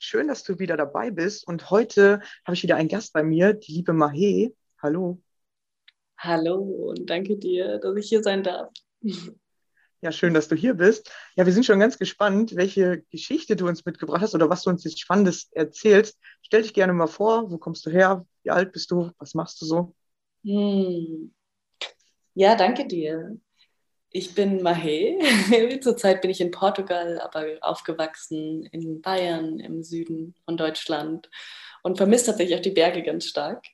schön, dass du wieder dabei bist. Und heute habe ich wieder einen Gast bei mir, die liebe Mahe. Hallo. Hallo und danke dir, dass ich hier sein darf. Ja, schön, dass du hier bist. Ja, wir sind schon ganz gespannt, welche Geschichte du uns mitgebracht hast oder was du uns jetzt Spannendes erzählst. Stell dich gerne mal vor, wo kommst du her? Wie alt bist du? Was machst du so? Hm. Ja, danke dir. Ich bin Mahe. Zurzeit bin ich in Portugal, aber aufgewachsen in Bayern im Süden von Deutschland und vermisse tatsächlich auch die Berge ganz stark.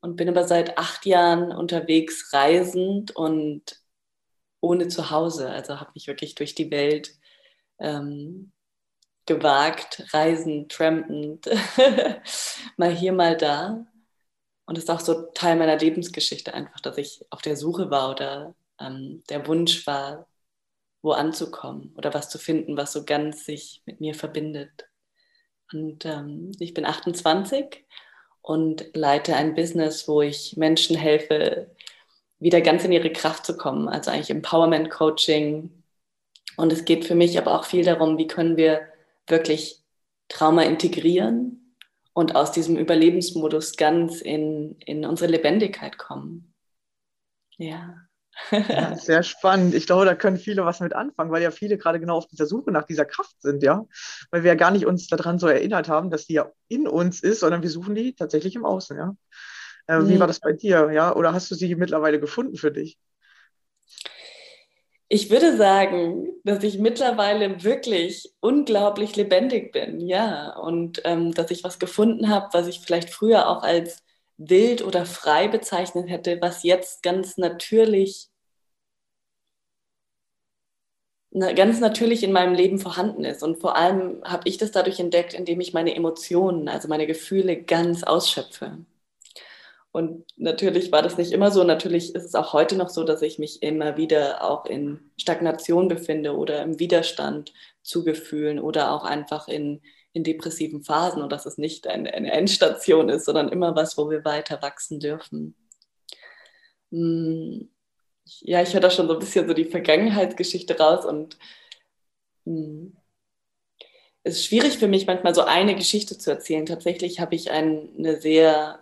Und bin aber seit acht Jahren unterwegs, reisend und ohne Zuhause. Also habe mich wirklich durch die Welt ähm, gewagt, reisend, trampend, mal hier, mal da. Und es ist auch so Teil meiner Lebensgeschichte einfach, dass ich auf der Suche war oder ähm, der Wunsch war, wo anzukommen oder was zu finden, was so ganz sich mit mir verbindet. Und ähm, ich bin 28 und leite ein Business, wo ich Menschen helfe, wieder ganz in ihre Kraft zu kommen, also eigentlich Empowerment Coaching. Und es geht für mich aber auch viel darum, wie können wir wirklich Trauma integrieren und aus diesem Überlebensmodus ganz in, in unsere Lebendigkeit kommen. Ja. Ja. Sehr spannend. Ich glaube, da können viele was mit anfangen, weil ja viele gerade genau auf dieser Suche nach dieser Kraft sind, ja. Weil wir ja gar nicht uns daran so erinnert haben, dass die ja in uns ist, sondern wir suchen die tatsächlich im Außen, ja. Äh, mhm. Wie war das bei dir? Ja? Oder hast du sie mittlerweile gefunden für dich? Ich würde sagen, dass ich mittlerweile wirklich unglaublich lebendig bin, ja. Und ähm, dass ich was gefunden habe, was ich vielleicht früher auch als wild oder frei bezeichnet hätte, was jetzt ganz natürlich ganz natürlich in meinem Leben vorhanden ist. Und vor allem habe ich das dadurch entdeckt, indem ich meine Emotionen, also meine Gefühle ganz ausschöpfe. Und natürlich war das nicht immer so. Natürlich ist es auch heute noch so, dass ich mich immer wieder auch in Stagnation befinde oder im Widerstand, Zugefühlen oder auch einfach in, in depressiven Phasen und dass es nicht eine, eine Endstation ist, sondern immer was, wo wir weiter wachsen dürfen. Hm, ja, ich höre da schon so ein bisschen so die Vergangenheitsgeschichte raus und hm, es ist schwierig für mich manchmal so eine Geschichte zu erzählen. Tatsächlich habe ich ein, eine sehr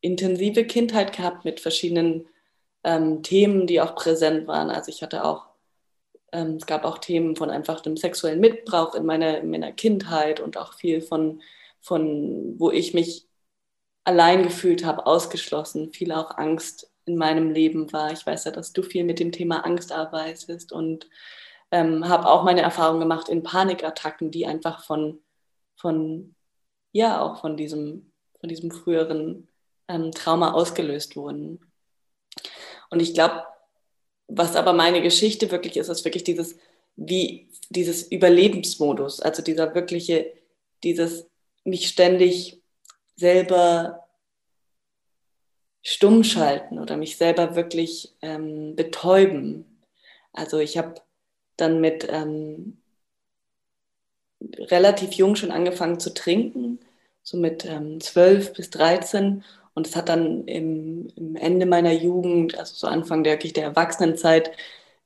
intensive Kindheit gehabt mit verschiedenen ähm, Themen, die auch präsent waren. Also ich hatte auch, ähm, es gab auch Themen von einfach dem sexuellen Missbrauch in meiner, in meiner Kindheit und auch viel von, von, wo ich mich allein gefühlt habe, ausgeschlossen, viel auch Angst in meinem Leben war. Ich weiß ja, dass du viel mit dem Thema Angst arbeitest und ähm, habe auch meine Erfahrung gemacht in Panikattacken, die einfach von, von ja, auch von diesem, von diesem früheren ähm, Trauma ausgelöst wurden. Und ich glaube, was aber meine Geschichte wirklich ist, ist wirklich dieses, wie dieses Überlebensmodus, also dieser wirkliche, dieses mich ständig selber stumm schalten oder mich selber wirklich ähm, betäuben. Also ich habe dann mit ähm, relativ jung schon angefangen zu trinken, so mit ähm, 12 bis 13 und es hat dann im, im, Ende meiner Jugend, also so Anfang der, der Erwachsenenzeit,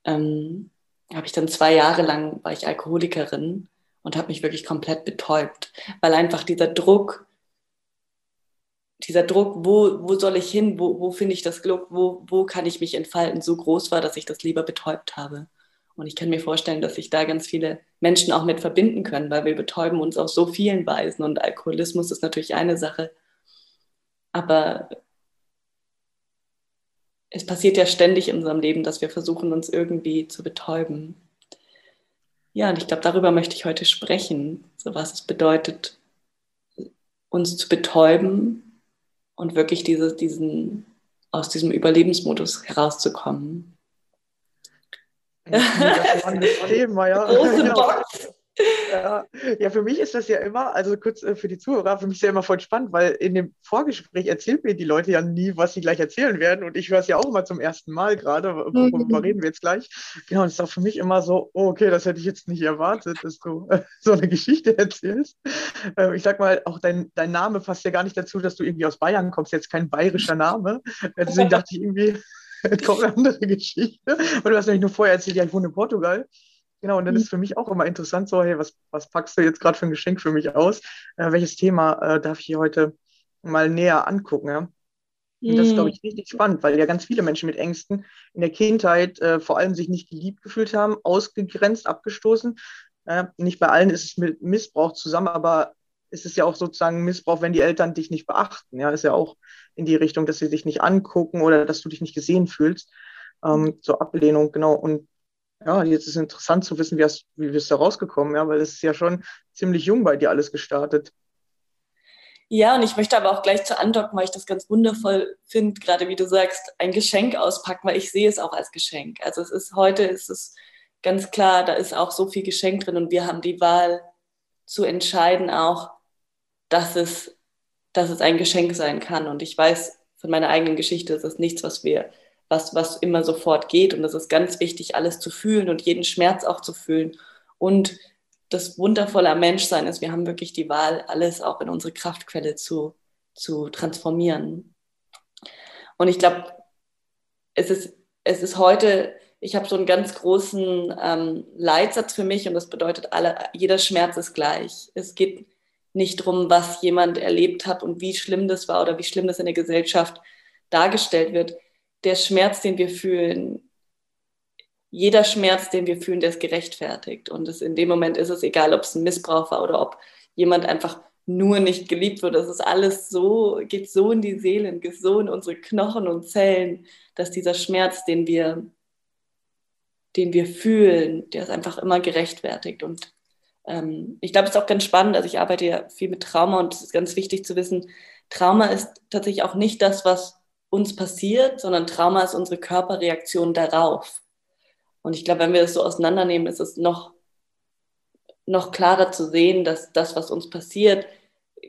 ähm, habe ich dann zwei Jahre lang, war ich Alkoholikerin und habe mich wirklich komplett betäubt, weil einfach dieser Druck, dieser Druck, wo, wo soll ich hin, wo, wo finde ich das Glück, wo, wo kann ich mich entfalten, so groß war, dass ich das lieber betäubt habe. Und ich kann mir vorstellen, dass sich da ganz viele Menschen auch mit verbinden können, weil wir betäuben uns auf so vielen Weisen und Alkoholismus ist natürlich eine Sache. Aber es passiert ja ständig in unserem Leben, dass wir versuchen, uns irgendwie zu betäuben. Ja, und ich glaube, darüber möchte ich heute sprechen, so was es bedeutet, uns zu betäuben und wirklich diese, diesen, aus diesem Überlebensmodus herauszukommen. Spannendes Thema, ja. Große Box. Ja, ja, für mich ist das ja immer, also kurz äh, für die Zuhörer, für mich ist ja immer voll spannend, weil in dem Vorgespräch erzählt mir die Leute ja nie, was sie gleich erzählen werden. Und ich höre es ja auch immer zum ersten Mal gerade, worüber mhm. reden wir jetzt gleich. Genau, und es ist auch für mich immer so, oh, okay, das hätte ich jetzt nicht erwartet, dass du äh, so eine Geschichte erzählst. Äh, ich sag mal, auch dein, dein Name passt ja gar nicht dazu, dass du irgendwie aus Bayern kommst, jetzt kein bayerischer Name. Äh, deswegen dachte ich irgendwie, kommt eine andere Geschichte. Und du hast nämlich nur vorher erzählt, ja, ich wohne in Portugal. Genau, und dann mhm. ist für mich auch immer interessant, so, hey, was, was packst du jetzt gerade für ein Geschenk für mich aus? Äh, welches Thema äh, darf ich hier heute mal näher angucken? Ja? Und das ist, glaube mhm. ich, richtig spannend, weil ja ganz viele Menschen mit Ängsten in der Kindheit äh, vor allem sich nicht geliebt gefühlt haben, ausgegrenzt, abgestoßen. Äh, nicht bei allen ist es mit Missbrauch zusammen, aber ist es ja auch sozusagen Missbrauch, wenn die Eltern dich nicht beachten. Ja, ist ja auch in die Richtung, dass sie dich nicht angucken oder dass du dich nicht gesehen fühlst. Ähm, zur Ablehnung, genau. Und ja, jetzt ist interessant zu wissen, wie, hast, wie bist du rausgekommen, ja, weil es ist ja schon ziemlich jung bei dir alles gestartet. Ja, und ich möchte aber auch gleich zu andocken, weil ich das ganz wundervoll finde, gerade wie du sagst, ein Geschenk auspacken, weil ich sehe es auch als Geschenk. Also es ist heute, ist es ganz klar, da ist auch so viel Geschenk drin und wir haben die Wahl zu entscheiden auch, dass es, dass es ein Geschenk sein kann. Und ich weiß von meiner eigenen Geschichte, es ist nichts, was wir was, was immer sofort geht. Und es ist ganz wichtig, alles zu fühlen und jeden Schmerz auch zu fühlen. Und das Wundervolle Menschsein ist, wir haben wirklich die Wahl, alles auch in unsere Kraftquelle zu, zu transformieren. Und ich glaube, es ist, es ist heute, ich habe so einen ganz großen ähm, Leitsatz für mich und das bedeutet, alle, jeder Schmerz ist gleich. Es geht nicht darum, was jemand erlebt hat und wie schlimm das war oder wie schlimm das in der Gesellschaft dargestellt wird der Schmerz, den wir fühlen, jeder Schmerz, den wir fühlen, der ist gerechtfertigt. Und es, in dem Moment ist es egal, ob es ein Missbrauch war oder ob jemand einfach nur nicht geliebt wird. Das ist alles so, geht so in die Seelen, geht so in unsere Knochen und Zellen, dass dieser Schmerz, den wir, den wir fühlen, der ist einfach immer gerechtfertigt. Und ähm, ich glaube, es ist auch ganz spannend. Also ich arbeite ja viel mit Trauma und es ist ganz wichtig zu wissen, Trauma ist tatsächlich auch nicht das, was uns passiert, sondern Trauma ist unsere Körperreaktion darauf. Und ich glaube, wenn wir das so auseinandernehmen, ist es noch, noch klarer zu sehen, dass das, was uns passiert,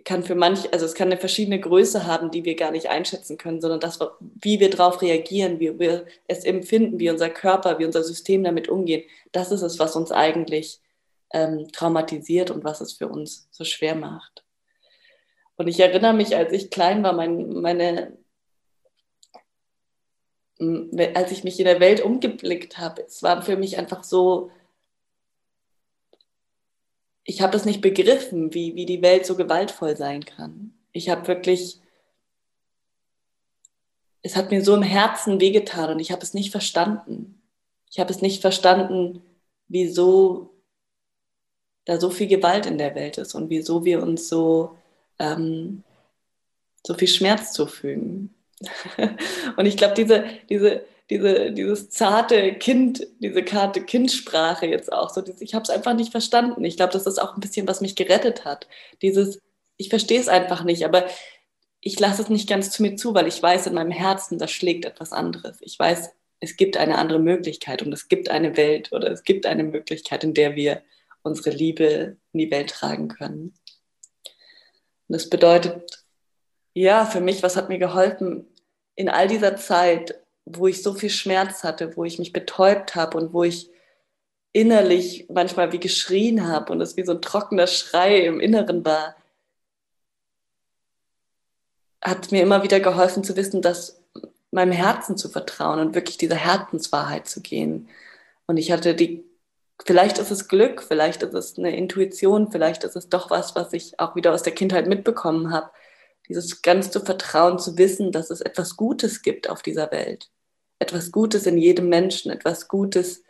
kann für manche, also es kann eine verschiedene Größe haben, die wir gar nicht einschätzen können, sondern das, wie wir darauf reagieren, wie wir es empfinden, wie unser Körper, wie unser System damit umgehen, das ist es, was uns eigentlich ähm, traumatisiert und was es für uns so schwer macht. Und ich erinnere mich, als ich klein war, mein, meine, als ich mich in der Welt umgeblickt habe, es war für mich einfach so, ich habe das nicht begriffen, wie, wie die Welt so gewaltvoll sein kann. Ich habe wirklich, es hat mir so im Herzen wehgetan und ich habe es nicht verstanden. Ich habe es nicht verstanden, wieso da so viel Gewalt in der Welt ist und wieso wir uns so, ähm, so viel Schmerz zufügen. und ich glaube, diese, diese, diese, dieses zarte Kind, diese karte Kindsprache jetzt auch so, ich habe es einfach nicht verstanden. Ich glaube, das ist auch ein bisschen, was mich gerettet hat. Dieses, ich verstehe es einfach nicht, aber ich lasse es nicht ganz zu mir zu, weil ich weiß in meinem Herzen, da schlägt etwas anderes. Ich weiß, es gibt eine andere Möglichkeit und es gibt eine Welt oder es gibt eine Möglichkeit, in der wir unsere Liebe in die Welt tragen können. Und das bedeutet, ja, für mich, was hat mir geholfen in all dieser Zeit, wo ich so viel Schmerz hatte, wo ich mich betäubt habe und wo ich innerlich manchmal wie geschrien habe und es wie so ein trockener Schrei im Inneren war, hat mir immer wieder geholfen zu wissen, dass meinem Herzen zu vertrauen und wirklich dieser Herzenswahrheit zu gehen. Und ich hatte die, vielleicht ist es Glück, vielleicht ist es eine Intuition, vielleicht ist es doch was, was ich auch wieder aus der Kindheit mitbekommen habe. Dieses ganz zu vertrauen, zu wissen, dass es etwas Gutes gibt auf dieser Welt etwas Gutes in jedem Menschen, etwas Gutes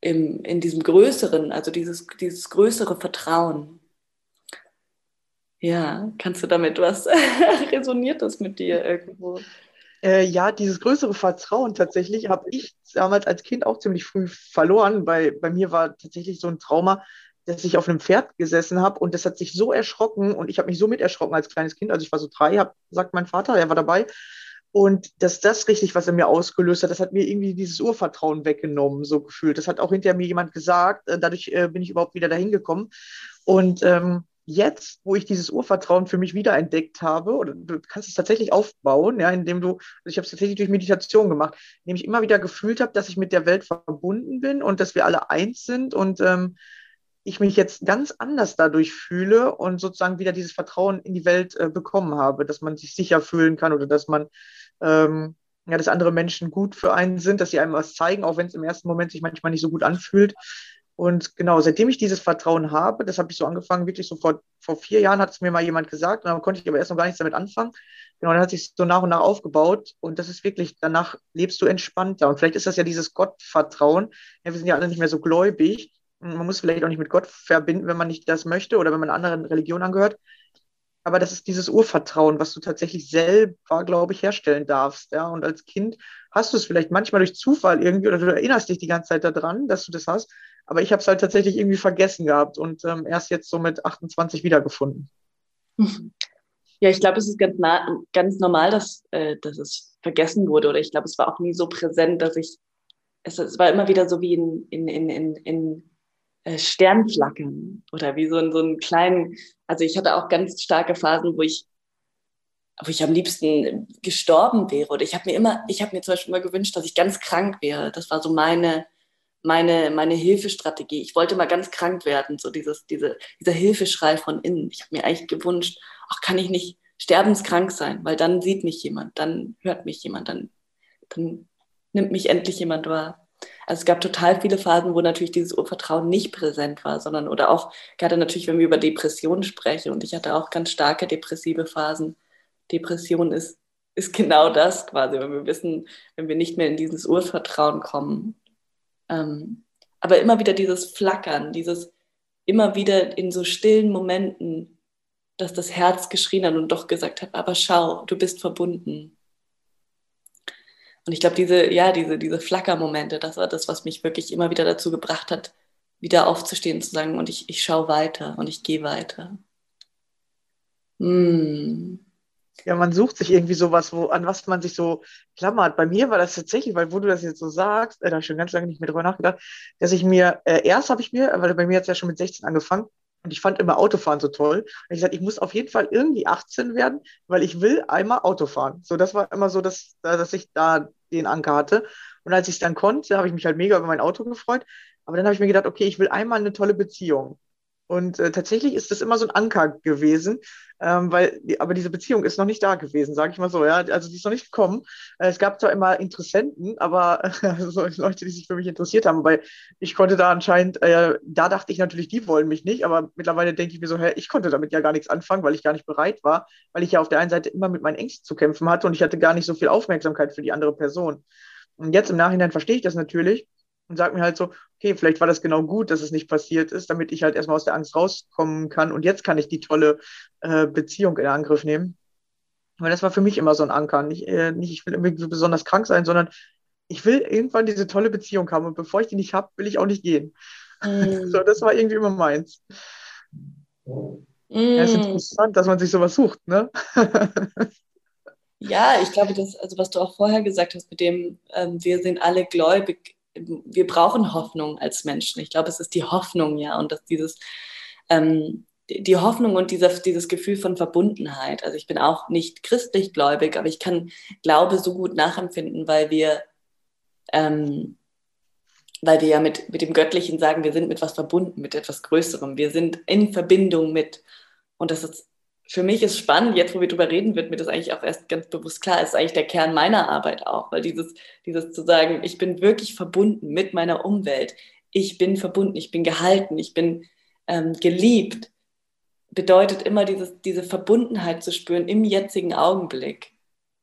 im, in diesem Größeren, also dieses, dieses größere Vertrauen. Ja, kannst du damit was, resoniert das mit dir irgendwo? Äh, ja, dieses größere Vertrauen tatsächlich habe ich damals als Kind auch ziemlich früh verloren. Bei, bei mir war tatsächlich so ein Trauma, dass ich auf einem Pferd gesessen habe und das hat sich so erschrocken und ich habe mich so mit erschrocken als kleines Kind. Also ich war so drei, hab, sagt mein Vater, er war dabei. Und dass das richtig, was er mir ausgelöst hat, das hat mir irgendwie dieses Urvertrauen weggenommen, so gefühlt. Das hat auch hinterher mir jemand gesagt. Äh, dadurch äh, bin ich überhaupt wieder dahin gekommen. Und ähm, jetzt, wo ich dieses Urvertrauen für mich wiederentdeckt habe, oder du kannst es tatsächlich aufbauen, ja, indem du, also ich habe es tatsächlich durch Meditation gemacht, indem ich immer wieder gefühlt habe, dass ich mit der Welt verbunden bin und dass wir alle eins sind und ähm, ich mich jetzt ganz anders dadurch fühle und sozusagen wieder dieses Vertrauen in die Welt äh, bekommen habe, dass man sich sicher fühlen kann oder dass man ähm, ja, dass andere Menschen gut für einen sind, dass sie einem was zeigen, auch wenn es im ersten Moment sich manchmal nicht so gut anfühlt. Und genau, seitdem ich dieses Vertrauen habe, das habe ich so angefangen, wirklich so vor, vor vier Jahren hat es mir mal jemand gesagt, und dann konnte ich aber erst noch gar nichts damit anfangen. Genau, dann hat sich so nach und nach aufgebaut und das ist wirklich, danach lebst du entspannter. Und vielleicht ist das ja dieses Gottvertrauen. Ja, wir sind ja alle nicht mehr so gläubig. Man muss vielleicht auch nicht mit Gott verbinden, wenn man nicht das möchte oder wenn man anderen Religion angehört aber das ist dieses Urvertrauen, was du tatsächlich selber, glaube ich, herstellen darfst. Ja? Und als Kind hast du es vielleicht manchmal durch Zufall irgendwie oder du erinnerst dich die ganze Zeit daran, dass du das hast. Aber ich habe es halt tatsächlich irgendwie vergessen gehabt und ähm, erst jetzt so mit 28 wiedergefunden. Ja, ich glaube, es ist ganz, ganz normal, dass, äh, dass es vergessen wurde. Oder ich glaube, es war auch nie so präsent, dass ich, es, es war immer wieder so wie in, in, in, in, in äh, Sternflackern oder wie so, so einen kleinen, also ich hatte auch ganz starke Phasen, wo ich, wo ich am liebsten gestorben wäre. Oder ich habe mir immer, ich habe mir zum Beispiel immer gewünscht, dass ich ganz krank wäre. Das war so meine, meine, meine Hilfestrategie. Ich wollte mal ganz krank werden, so dieses, diese, dieser Hilfeschrei von innen. Ich habe mir eigentlich gewünscht, ach, kann ich nicht sterbenskrank sein, weil dann sieht mich jemand, dann hört mich jemand, dann, dann nimmt mich endlich jemand wahr. Also es gab total viele Phasen, wo natürlich dieses Urvertrauen nicht präsent war, sondern oder auch gerade natürlich, wenn wir über Depressionen sprechen und ich hatte auch ganz starke depressive Phasen. Depression ist, ist genau das quasi, wenn wir wissen, wenn wir nicht mehr in dieses Urvertrauen kommen. Ähm, aber immer wieder dieses Flackern, dieses immer wieder in so stillen Momenten, dass das Herz geschrien hat und doch gesagt hat, aber schau, du bist verbunden. Und ich glaube, diese, ja, diese, diese Flackermomente, das war das, was mich wirklich immer wieder dazu gebracht hat, wieder aufzustehen, zu sagen, und ich, ich schaue weiter und ich gehe weiter. Hm. Ja, man sucht sich irgendwie sowas, wo, an was man sich so klammert. Bei mir war das tatsächlich, weil wo du das jetzt so sagst, äh, da habe ich schon ganz lange nicht mehr drüber nachgedacht, dass ich mir, äh, erst habe ich mir, weil bei mir hat es ja schon mit 16 angefangen, und ich fand immer Autofahren so toll. Und ich sagte, ich muss auf jeden Fall irgendwie 18 werden, weil ich will einmal Auto fahren. So, das war immer so, dass, dass ich da den Anker hatte. Und als ich es dann konnte, habe ich mich halt mega über mein Auto gefreut. Aber dann habe ich mir gedacht, okay, ich will einmal eine tolle Beziehung. Und äh, tatsächlich ist das immer so ein Anker gewesen, ähm, weil, aber diese Beziehung ist noch nicht da gewesen, sage ich mal so, ja. Also die ist noch nicht gekommen. Äh, es gab zwar immer Interessenten, aber also Leute, die sich für mich interessiert haben, weil ich konnte da anscheinend, äh, da dachte ich natürlich, die wollen mich nicht, aber mittlerweile denke ich mir so, hä, ich konnte damit ja gar nichts anfangen, weil ich gar nicht bereit war, weil ich ja auf der einen Seite immer mit meinen Ängsten zu kämpfen hatte und ich hatte gar nicht so viel Aufmerksamkeit für die andere Person. Und jetzt im Nachhinein verstehe ich das natürlich und sage mir halt so, okay, vielleicht war das genau gut, dass es nicht passiert ist, damit ich halt erstmal aus der Angst rauskommen kann und jetzt kann ich die tolle äh, Beziehung in Angriff nehmen. Weil das war für mich immer so ein Anker. Nicht, äh, nicht ich will irgendwie so besonders krank sein, sondern ich will irgendwann diese tolle Beziehung haben und bevor ich die nicht habe, will ich auch nicht gehen. Mm. so, das war irgendwie immer meins. Mm. Ja, ist interessant, dass man sich sowas sucht, ne? ja, ich glaube, dass, also was du auch vorher gesagt hast, mit dem, ähm, wir sind alle gläubig, wir brauchen Hoffnung als Menschen. Ich glaube, es ist die Hoffnung, ja, und dass dieses, ähm, die Hoffnung und dieser, dieses Gefühl von Verbundenheit. Also ich bin auch nicht christlich gläubig, aber ich kann Glaube so gut nachempfinden, weil wir, ähm, weil wir ja mit, mit dem Göttlichen sagen, wir sind mit was verbunden, mit etwas Größerem. Wir sind in Verbindung mit, und das ist für mich ist spannend, jetzt wo wir drüber reden, wird mir das eigentlich auch erst ganz bewusst klar, ist eigentlich der Kern meiner Arbeit auch, weil dieses, dieses zu sagen, ich bin wirklich verbunden mit meiner Umwelt, ich bin verbunden, ich bin gehalten, ich bin ähm, geliebt, bedeutet immer dieses, diese Verbundenheit zu spüren im jetzigen Augenblick.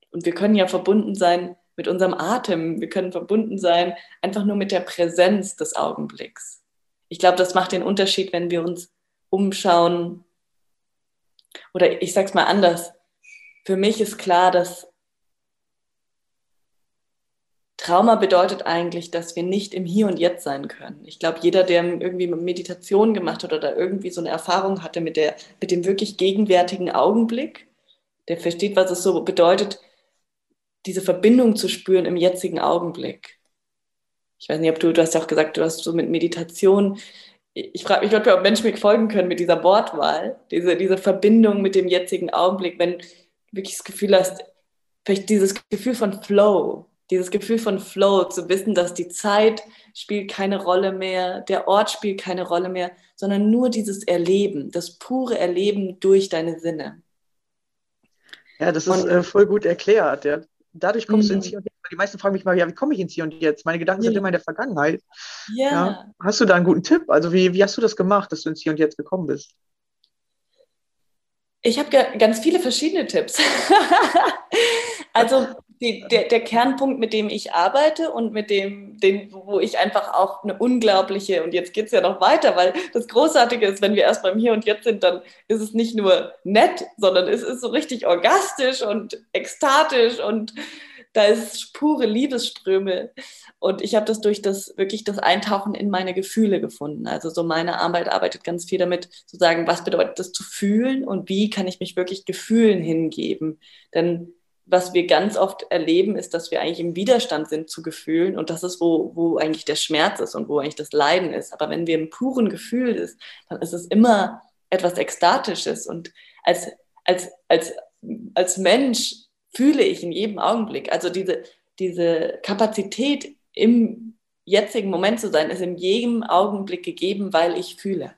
Und wir können ja verbunden sein mit unserem Atem, wir können verbunden sein einfach nur mit der Präsenz des Augenblicks. Ich glaube, das macht den Unterschied, wenn wir uns umschauen, oder ich sage es mal anders, für mich ist klar, dass Trauma bedeutet eigentlich, dass wir nicht im Hier und Jetzt sein können. Ich glaube, jeder, der irgendwie Meditation gemacht hat oder irgendwie so eine Erfahrung hatte mit, der, mit dem wirklich gegenwärtigen Augenblick, der versteht, was es so bedeutet, diese Verbindung zu spüren im jetzigen Augenblick. Ich weiß nicht, ob du, du hast ja auch gesagt, du hast so mit Meditation ich frage mich, ob Menschen mir folgen können mit dieser Wortwahl, diese, diese Verbindung mit dem jetzigen Augenblick, wenn du wirklich das Gefühl hast, vielleicht dieses Gefühl von Flow, dieses Gefühl von Flow, zu wissen, dass die Zeit spielt keine Rolle mehr, der Ort spielt keine Rolle mehr, sondern nur dieses Erleben, das pure Erleben durch deine Sinne. Ja, das ist äh, voll gut erklärt. Ja dadurch kommst du ins mhm. Hier und. Die meisten fragen mich mal, ja, wie komme ich ins Hier und Jetzt? Meine Gedanken ja. sind immer in der Vergangenheit. Ja. ja. Hast du da einen guten Tipp? Also wie, wie hast du das gemacht, dass du ins Hier und Jetzt gekommen bist? Ich habe ganz viele verschiedene Tipps. also die, der, der, Kernpunkt, mit dem ich arbeite und mit dem, den, wo ich einfach auch eine unglaubliche, und jetzt geht es ja noch weiter, weil das Großartige ist, wenn wir erst beim Hier und Jetzt sind, dann ist es nicht nur nett, sondern es ist so richtig orgastisch und ekstatisch und da ist pure Liebesströme. Und ich habe das durch das wirklich das Eintauchen in meine Gefühle gefunden. Also so meine Arbeit arbeitet ganz viel damit, zu sagen, was bedeutet das zu fühlen und wie kann ich mich wirklich Gefühlen hingeben. Denn was wir ganz oft erleben, ist, dass wir eigentlich im Widerstand sind zu Gefühlen und das ist, wo, wo eigentlich der Schmerz ist und wo eigentlich das Leiden ist. Aber wenn wir im puren Gefühl ist, dann ist es immer etwas Ekstatisches und als, als, als, als Mensch fühle ich in jedem Augenblick. Also diese, diese Kapazität im jetzigen Moment zu sein, ist in jedem Augenblick gegeben, weil ich fühle.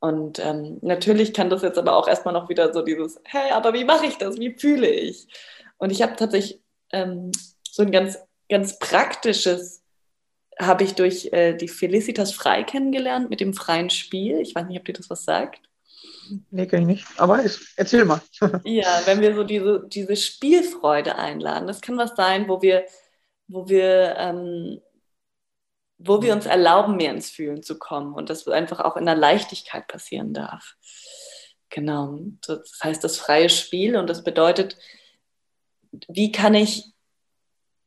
Und ähm, natürlich kann das jetzt aber auch erstmal noch wieder so dieses, hey, aber wie mache ich das? Wie fühle ich? Und ich habe tatsächlich ähm, so ein ganz, ganz praktisches, habe ich durch äh, die Felicitas Frei kennengelernt mit dem freien Spiel. Ich weiß nicht, ob dir das was sagt. Nee, kann ich nicht. Aber ich, erzähl mal. ja, wenn wir so diese, diese Spielfreude einladen, das kann was sein, wo wir, wo wir ähm, wo wir uns erlauben, mehr ins Fühlen zu kommen und das einfach auch in der Leichtigkeit passieren darf. Genau, das heißt das freie Spiel und das bedeutet, wie kann ich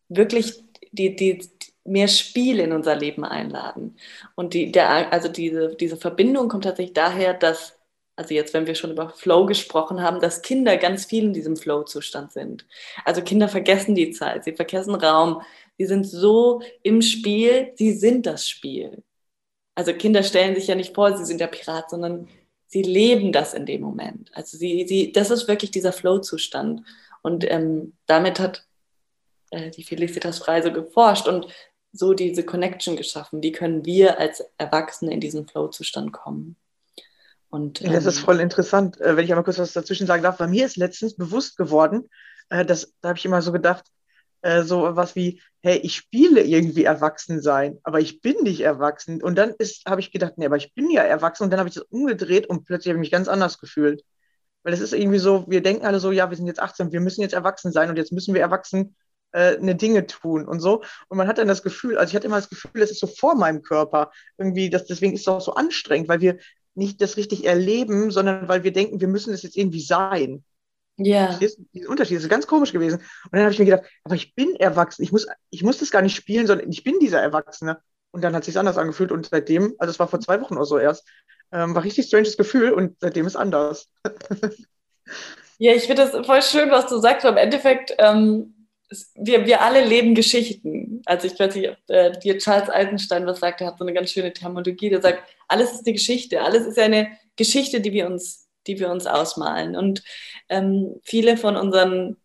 wirklich die, die, mehr Spiel in unser Leben einladen. Und die, der, also diese, diese Verbindung kommt tatsächlich daher, dass, also jetzt, wenn wir schon über Flow gesprochen haben, dass Kinder ganz viel in diesem Flow-Zustand sind. Also Kinder vergessen die Zeit, sie vergessen Raum, Sie sind so im Spiel, sie sind das Spiel. Also Kinder stellen sich ja nicht vor, sie sind der Pirat, sondern sie leben das in dem Moment. Also sie, sie, das ist wirklich dieser Flow-Zustand. Und ähm, damit hat äh, die Felicitas Frei so geforscht. Und so diese Connection geschaffen? Wie können wir als Erwachsene in diesen Flow-Zustand kommen? Und, ähm, das ist ähm, voll interessant, äh, wenn ich einmal kurz was dazwischen sagen darf. Bei mir ist letztens bewusst geworden, äh, dass, da habe ich immer so gedacht, äh, so was wie, hey, ich spiele irgendwie erwachsen sein, aber ich bin nicht erwachsen. Und dann habe ich gedacht, nee, aber ich bin ja erwachsen. Und dann habe ich das umgedreht und plötzlich habe ich mich ganz anders gefühlt. Weil es ist irgendwie so, wir denken alle so, ja, wir sind jetzt 18, wir müssen jetzt erwachsen sein und jetzt müssen wir erwachsen äh, eine Dinge tun und so. Und man hat dann das Gefühl, also ich hatte immer das Gefühl, es ist so vor meinem Körper. Irgendwie, das, deswegen ist es auch so anstrengend, weil wir nicht das richtig erleben, sondern weil wir denken, wir müssen es jetzt irgendwie sein. Ja. Yeah. Dieser Unterschied das ist ganz komisch gewesen. Und dann habe ich mir gedacht, aber ich bin erwachsen. Ich muss, ich muss das gar nicht spielen, sondern ich bin dieser Erwachsene. Und dann hat es sich anders angefühlt. Und seitdem, also es war vor zwei Wochen oder so erst, ähm, war richtig stranges Gefühl und seitdem ist anders. ja, ich finde das voll schön, was du sagst. Aber im Endeffekt, ähm, wir, wir alle leben Geschichten. Also ich weiß nicht, ob äh, dir Charles Eisenstein was sagt, er hat so eine ganz schöne Terminologie, der sagt, alles ist eine Geschichte, alles ist eine Geschichte, die wir uns, die wir uns ausmalen. Und ähm, viele von unseren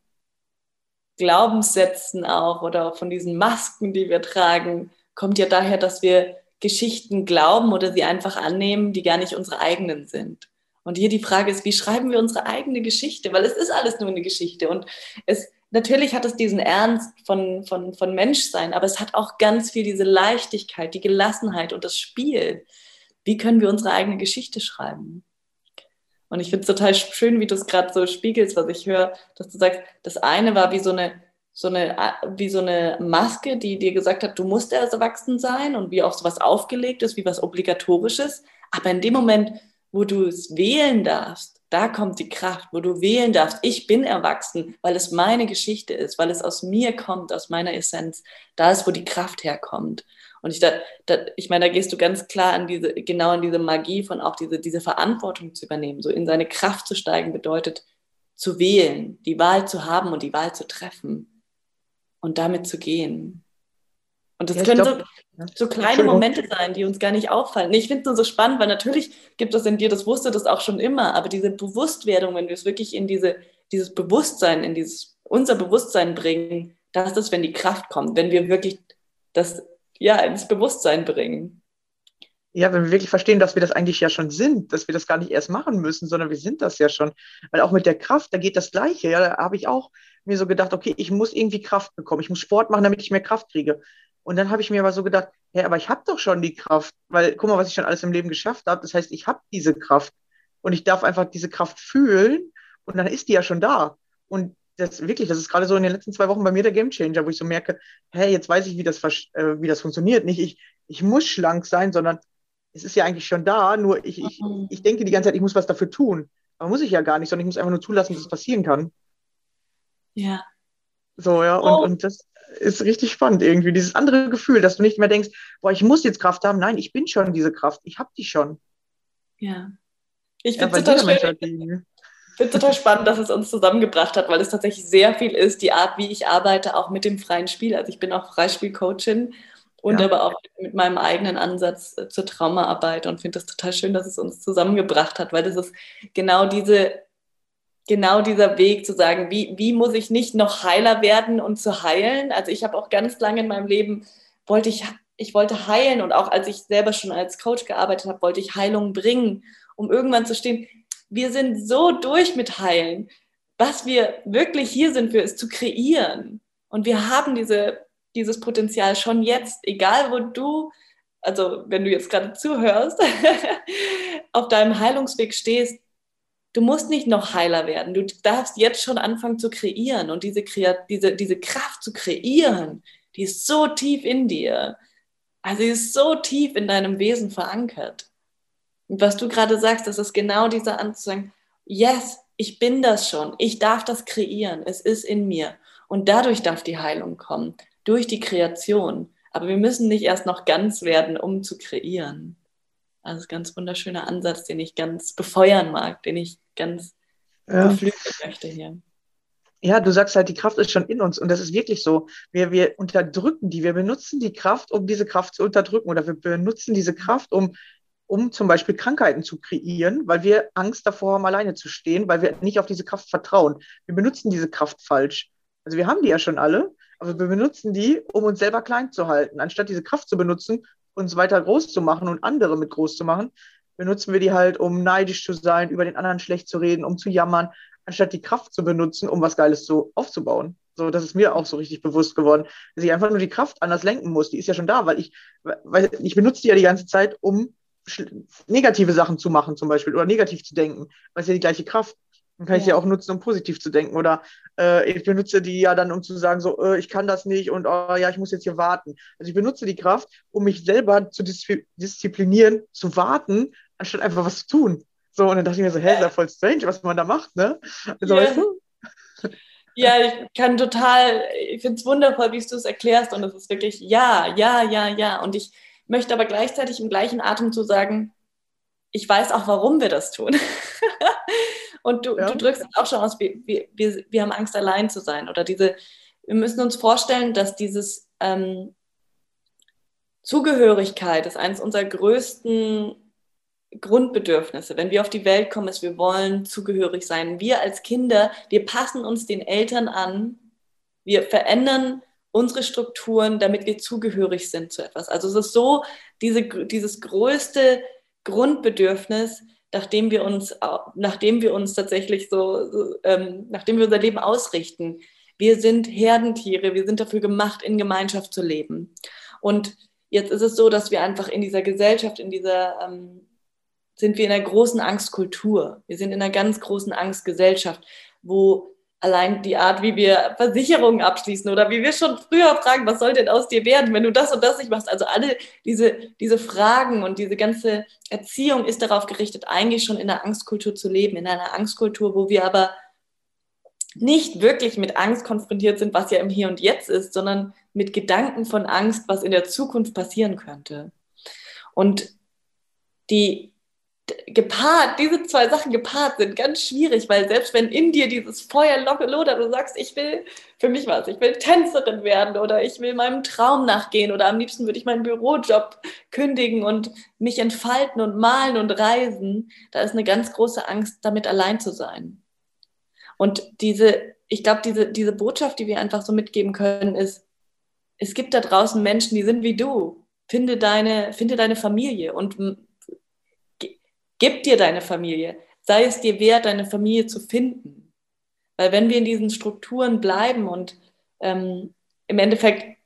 Glaubenssätzen auch oder auch von diesen Masken, die wir tragen, kommt ja daher, dass wir Geschichten glauben oder sie einfach annehmen, die gar nicht unsere eigenen sind. Und hier die Frage ist, wie schreiben wir unsere eigene Geschichte? Weil es ist alles nur eine Geschichte und es natürlich hat es diesen Ernst von, von, von Menschsein, aber es hat auch ganz viel diese Leichtigkeit, die Gelassenheit und das Spiel. Wie können wir unsere eigene Geschichte schreiben? Und ich finde es total schön, wie du es gerade so spiegelst, was ich höre, dass du sagst, das eine war wie so eine, so eine, wie so eine Maske, die dir gesagt hat, du musst erst erwachsen sein und wie auch so was aufgelegt ist, wie was Obligatorisches. Aber in dem Moment, wo du es wählen darfst, da kommt die Kraft, wo du wählen darfst, ich bin erwachsen, weil es meine Geschichte ist, weil es aus mir kommt, aus meiner Essenz. Da ist, wo die Kraft herkommt. Und ich, da, da, ich meine, da gehst du ganz klar an diese, genau an diese Magie von auch diese, diese Verantwortung zu übernehmen. So in seine Kraft zu steigen bedeutet zu wählen, die Wahl zu haben und die Wahl zu treffen und damit zu gehen. Und das ja, können glaub, so, so, kleine Momente sein, die uns gar nicht auffallen. Ich finde es nur so spannend, weil natürlich gibt es in dir, das wusste das auch schon immer, aber diese Bewusstwerdung, wenn wir es wirklich in diese, dieses Bewusstsein, in dieses, unser Bewusstsein bringen, das ist, wenn die Kraft kommt, wenn wir wirklich das ja ins Bewusstsein bringen. Ja, wenn wir wirklich verstehen, dass wir das eigentlich ja schon sind, dass wir das gar nicht erst machen müssen, sondern wir sind das ja schon. Weil auch mit der Kraft, da geht das Gleiche. Ja, da habe ich auch mir so gedacht, okay, ich muss irgendwie Kraft bekommen. Ich muss Sport machen, damit ich mehr Kraft kriege. Und dann habe ich mir aber so gedacht, hey, aber ich habe doch schon die Kraft, weil guck mal, was ich schon alles im Leben geschafft habe. Das heißt, ich habe diese Kraft und ich darf einfach diese Kraft fühlen und dann ist die ja schon da. Und das wirklich, das ist gerade so in den letzten zwei Wochen bei mir der Gamechanger, wo ich so merke, hey, jetzt weiß ich, wie das, äh, wie das funktioniert. Nicht ich, ich muss schlank sein, sondern es ist ja eigentlich schon da, nur ich, ich, mhm. ich denke die ganze Zeit, ich muss was dafür tun. Aber muss ich ja gar nicht, sondern ich muss einfach nur zulassen, dass es passieren kann. Ja. So, ja, und, oh. und das, ist richtig spannend irgendwie. Dieses andere Gefühl, dass du nicht mehr denkst, boah, ich muss jetzt Kraft haben. Nein, ich bin schon diese Kraft. Ich habe die schon. Ja. Ich finde ja, total, schön, find total spannend, dass es uns zusammengebracht hat, weil es tatsächlich sehr viel ist, die Art, wie ich arbeite, auch mit dem freien Spiel. Also ich bin auch Freispielcoachin und ja. aber auch mit meinem eigenen Ansatz äh, zur Traumaarbeit und finde das total schön, dass es uns zusammengebracht hat, weil das ist genau diese genau dieser Weg zu sagen, wie, wie muss ich nicht noch heiler werden und zu heilen. Also ich habe auch ganz lange in meinem Leben, wollte ich, ich wollte heilen und auch als ich selber schon als Coach gearbeitet habe, wollte ich Heilung bringen, um irgendwann zu stehen, wir sind so durch mit Heilen. Was wir wirklich hier sind für, ist zu kreieren. Und wir haben diese, dieses Potenzial schon jetzt, egal wo du, also wenn du jetzt gerade zuhörst, auf deinem Heilungsweg stehst, du musst nicht noch heiler werden. Du darfst jetzt schon anfangen zu kreieren. Und diese, diese, diese Kraft zu kreieren, die ist so tief in dir. Also sie ist so tief in deinem Wesen verankert. Und was du gerade sagst, das ist genau dieser Anzug, yes, ich bin das schon. Ich darf das kreieren. Es ist in mir. Und dadurch darf die Heilung kommen. Durch die Kreation. Aber wir müssen nicht erst noch ganz werden, um zu kreieren. Also ein ganz wunderschöner Ansatz, den ich ganz befeuern mag, den ich ganz ja. beflügeln möchte hier. Ja, du sagst halt, die Kraft ist schon in uns und das ist wirklich so. Wir, wir unterdrücken die, wir benutzen die Kraft, um diese Kraft zu unterdrücken oder wir benutzen diese Kraft, um, um zum Beispiel Krankheiten zu kreieren, weil wir Angst davor haben, alleine zu stehen, weil wir nicht auf diese Kraft vertrauen. Wir benutzen diese Kraft falsch. Also wir haben die ja schon alle, Aber wir benutzen die, um uns selber klein zu halten. Anstatt diese Kraft zu benutzen, uns weiter groß zu machen und andere mit groß zu machen, benutzen wir die halt, um neidisch zu sein, über den anderen schlecht zu reden, um zu jammern, anstatt die Kraft zu benutzen, um was Geiles so aufzubauen. So, das ist mir auch so richtig bewusst geworden, dass ich einfach nur die Kraft anders lenken muss. Die ist ja schon da, weil ich, weil ich benutze die ja die ganze Zeit, um negative Sachen zu machen, zum Beispiel, oder negativ zu denken, weil es ja die gleiche Kraft. Dann kann ja. ich sie auch nutzen, um positiv zu denken. Oder äh, ich benutze die ja dann, um zu sagen, so, äh, ich kann das nicht und oh, ja, ich muss jetzt hier warten. Also ich benutze die Kraft, um mich selber zu disziplinieren, zu warten, anstatt einfach was zu tun. So, und dann dachte ich mir so, hä, ist ja voll strange, was man da macht, ne? Also, yeah. weißt du? Ja, ich kann total, ich finde es wundervoll, wie du es erklärst und es ist wirklich ja, ja, ja, ja. Und ich möchte aber gleichzeitig im gleichen Atem zu sagen, ich weiß auch, warum wir das tun. und du, ja. du drückst auch schon aus, wir, wir, wir haben Angst, allein zu sein. Oder diese, wir müssen uns vorstellen, dass dieses ähm, Zugehörigkeit ist eines unserer größten Grundbedürfnisse. Wenn wir auf die Welt kommen, ist, wir wollen zugehörig sein. Wir als Kinder, wir passen uns den Eltern an. Wir verändern unsere Strukturen, damit wir zugehörig sind zu etwas. Also es ist so diese, dieses größte Grundbedürfnis, nachdem wir uns, nachdem wir uns tatsächlich so, so ähm, nachdem wir unser Leben ausrichten. Wir sind Herdentiere, wir sind dafür gemacht, in Gemeinschaft zu leben. Und jetzt ist es so, dass wir einfach in dieser Gesellschaft, in dieser ähm, sind wir in einer großen Angstkultur. Wir sind in einer ganz großen Angstgesellschaft, wo allein die Art, wie wir Versicherungen abschließen oder wie wir schon früher fragen, was soll denn aus dir werden, wenn du das und das nicht machst. Also alle diese, diese Fragen und diese ganze Erziehung ist darauf gerichtet, eigentlich schon in einer Angstkultur zu leben, in einer Angstkultur, wo wir aber nicht wirklich mit Angst konfrontiert sind, was ja im Hier und Jetzt ist, sondern mit Gedanken von Angst, was in der Zukunft passieren könnte. Und die gepaart, diese zwei Sachen gepaart sind ganz schwierig, weil selbst wenn in dir dieses Feuer lodert, du sagst, ich will, für mich was, ich will Tänzerin werden oder ich will meinem Traum nachgehen oder am liebsten würde ich meinen Bürojob kündigen und mich entfalten und malen und reisen, da ist eine ganz große Angst, damit allein zu sein. Und diese, ich glaube, diese, diese Botschaft, die wir einfach so mitgeben können, ist, es gibt da draußen Menschen, die sind wie du. Finde deine, finde deine Familie und Gib dir deine Familie. Sei es dir wert, deine Familie zu finden. Weil wenn wir in diesen Strukturen bleiben und ähm, im Endeffekt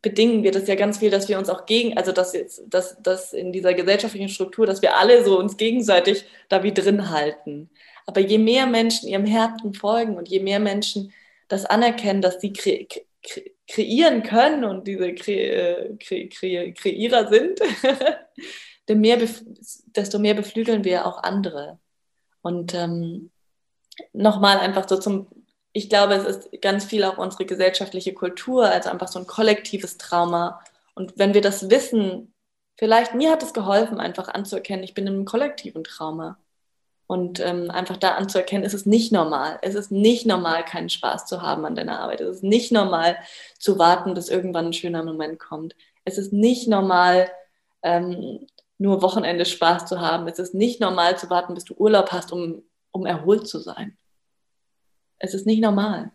bedingen wir das ja ganz viel, dass wir uns auch gegen, also dass jetzt, dass, dass in dieser gesellschaftlichen Struktur, dass wir alle so uns gegenseitig da wie drin halten. Aber je mehr Menschen ihrem Herzen folgen und je mehr Menschen das anerkennen, dass sie kre kre kreieren können und diese kre äh, kre Kreierer sind, mehr desto mehr beflügeln wir auch andere. Und ähm, nochmal einfach so zum, ich glaube, es ist ganz viel auch unsere gesellschaftliche Kultur, also einfach so ein kollektives Trauma. Und wenn wir das wissen, vielleicht mir hat es geholfen, einfach anzuerkennen, ich bin in einem kollektiven Trauma. Und ähm, einfach da anzuerkennen, es ist nicht normal. Es ist nicht normal, keinen Spaß zu haben an deiner Arbeit. Es ist nicht normal zu warten, bis irgendwann ein schöner Moment kommt. Es ist nicht normal, ähm, nur Wochenende Spaß zu haben. Es ist nicht normal zu warten, bis du Urlaub hast, um, um erholt zu sein. Es ist nicht normal.